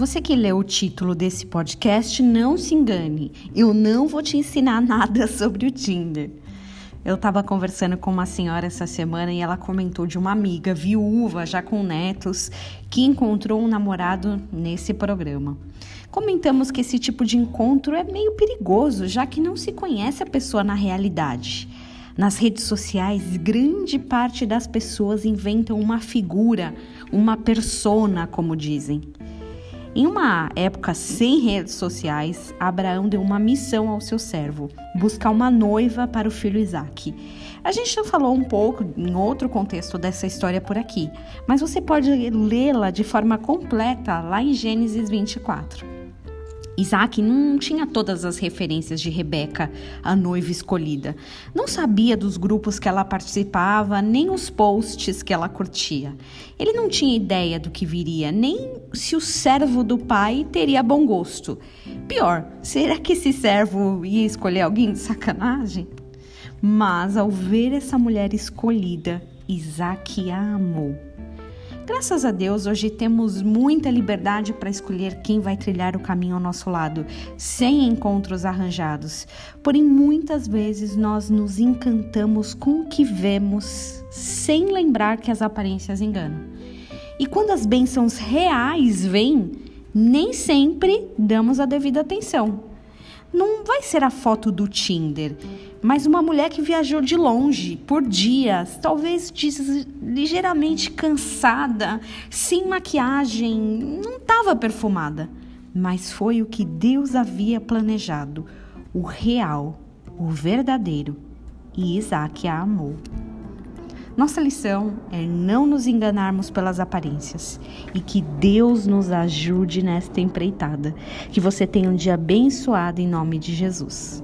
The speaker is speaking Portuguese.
Você que leu o título desse podcast, não se engane. Eu não vou te ensinar nada sobre o Tinder. Eu estava conversando com uma senhora essa semana e ela comentou de uma amiga viúva, já com netos, que encontrou um namorado nesse programa. Comentamos que esse tipo de encontro é meio perigoso, já que não se conhece a pessoa na realidade. Nas redes sociais, grande parte das pessoas inventam uma figura, uma persona, como dizem. Em uma época sem redes sociais, Abraão deu uma missão ao seu servo: buscar uma noiva para o filho Isaque. A gente já falou um pouco em outro contexto dessa história por aqui, mas você pode lê-la de forma completa lá em Gênesis 24. Isaac não tinha todas as referências de Rebeca, a noiva escolhida. Não sabia dos grupos que ela participava, nem os posts que ela curtia. Ele não tinha ideia do que viria, nem se o servo do pai teria bom gosto. Pior, será que esse servo ia escolher alguém de sacanagem? Mas ao ver essa mulher escolhida, Isaac a amou. Graças a Deus, hoje temos muita liberdade para escolher quem vai trilhar o caminho ao nosso lado, sem encontros arranjados. Porém, muitas vezes nós nos encantamos com o que vemos, sem lembrar que as aparências enganam. E quando as bênçãos reais vêm, nem sempre damos a devida atenção. Não vai ser a foto do Tinder mas uma mulher que viajou de longe por dias, talvez ligeiramente cansada, sem maquiagem, não estava perfumada, mas foi o que Deus havia planejado, o real, o verdadeiro, e Isaac a amou. Nossa lição é não nos enganarmos pelas aparências e que Deus nos ajude nesta empreitada. Que você tenha um dia abençoado em nome de Jesus.